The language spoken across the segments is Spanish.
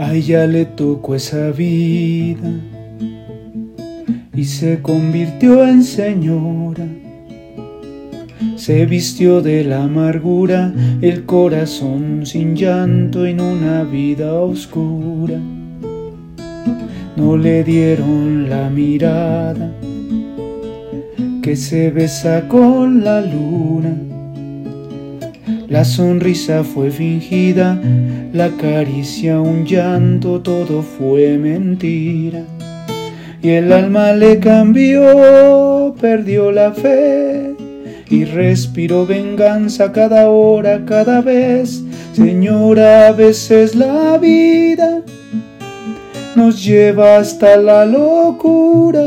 A ella le tocó esa vida y se convirtió en señora. Se vistió de la amargura, el corazón sin llanto en una vida oscura. No le dieron la mirada que se besa con la luna. La sonrisa fue fingida, la caricia un llanto, todo fue mentira y el alma le cambió, perdió la fe y respiró venganza cada hora, cada vez. Señora, a veces la vida nos lleva hasta la locura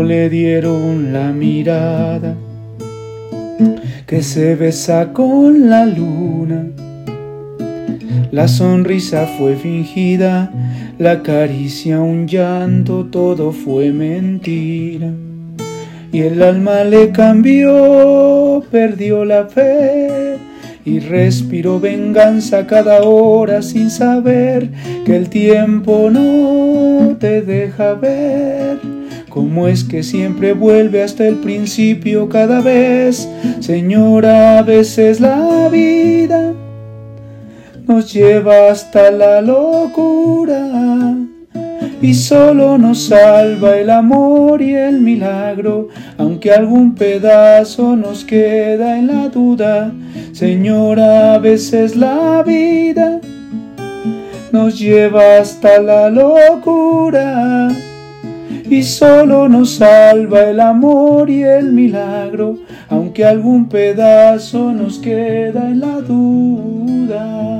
Le dieron la mirada que se besa con la luna. La sonrisa fue fingida la caricia, un llanto, todo fue mentira. Y el alma le cambió, perdió la fe y respiró venganza cada hora sin saber que el tiempo no te deja ver. ¿Cómo es que siempre vuelve hasta el principio cada vez? Señora, a veces la vida nos lleva hasta la locura y solo nos salva el amor y el milagro, aunque algún pedazo nos queda en la duda. Señora, a veces la vida nos lleva hasta la locura y solo nos salva el amor y el milagro, aunque algún pedazo nos queda en la duda.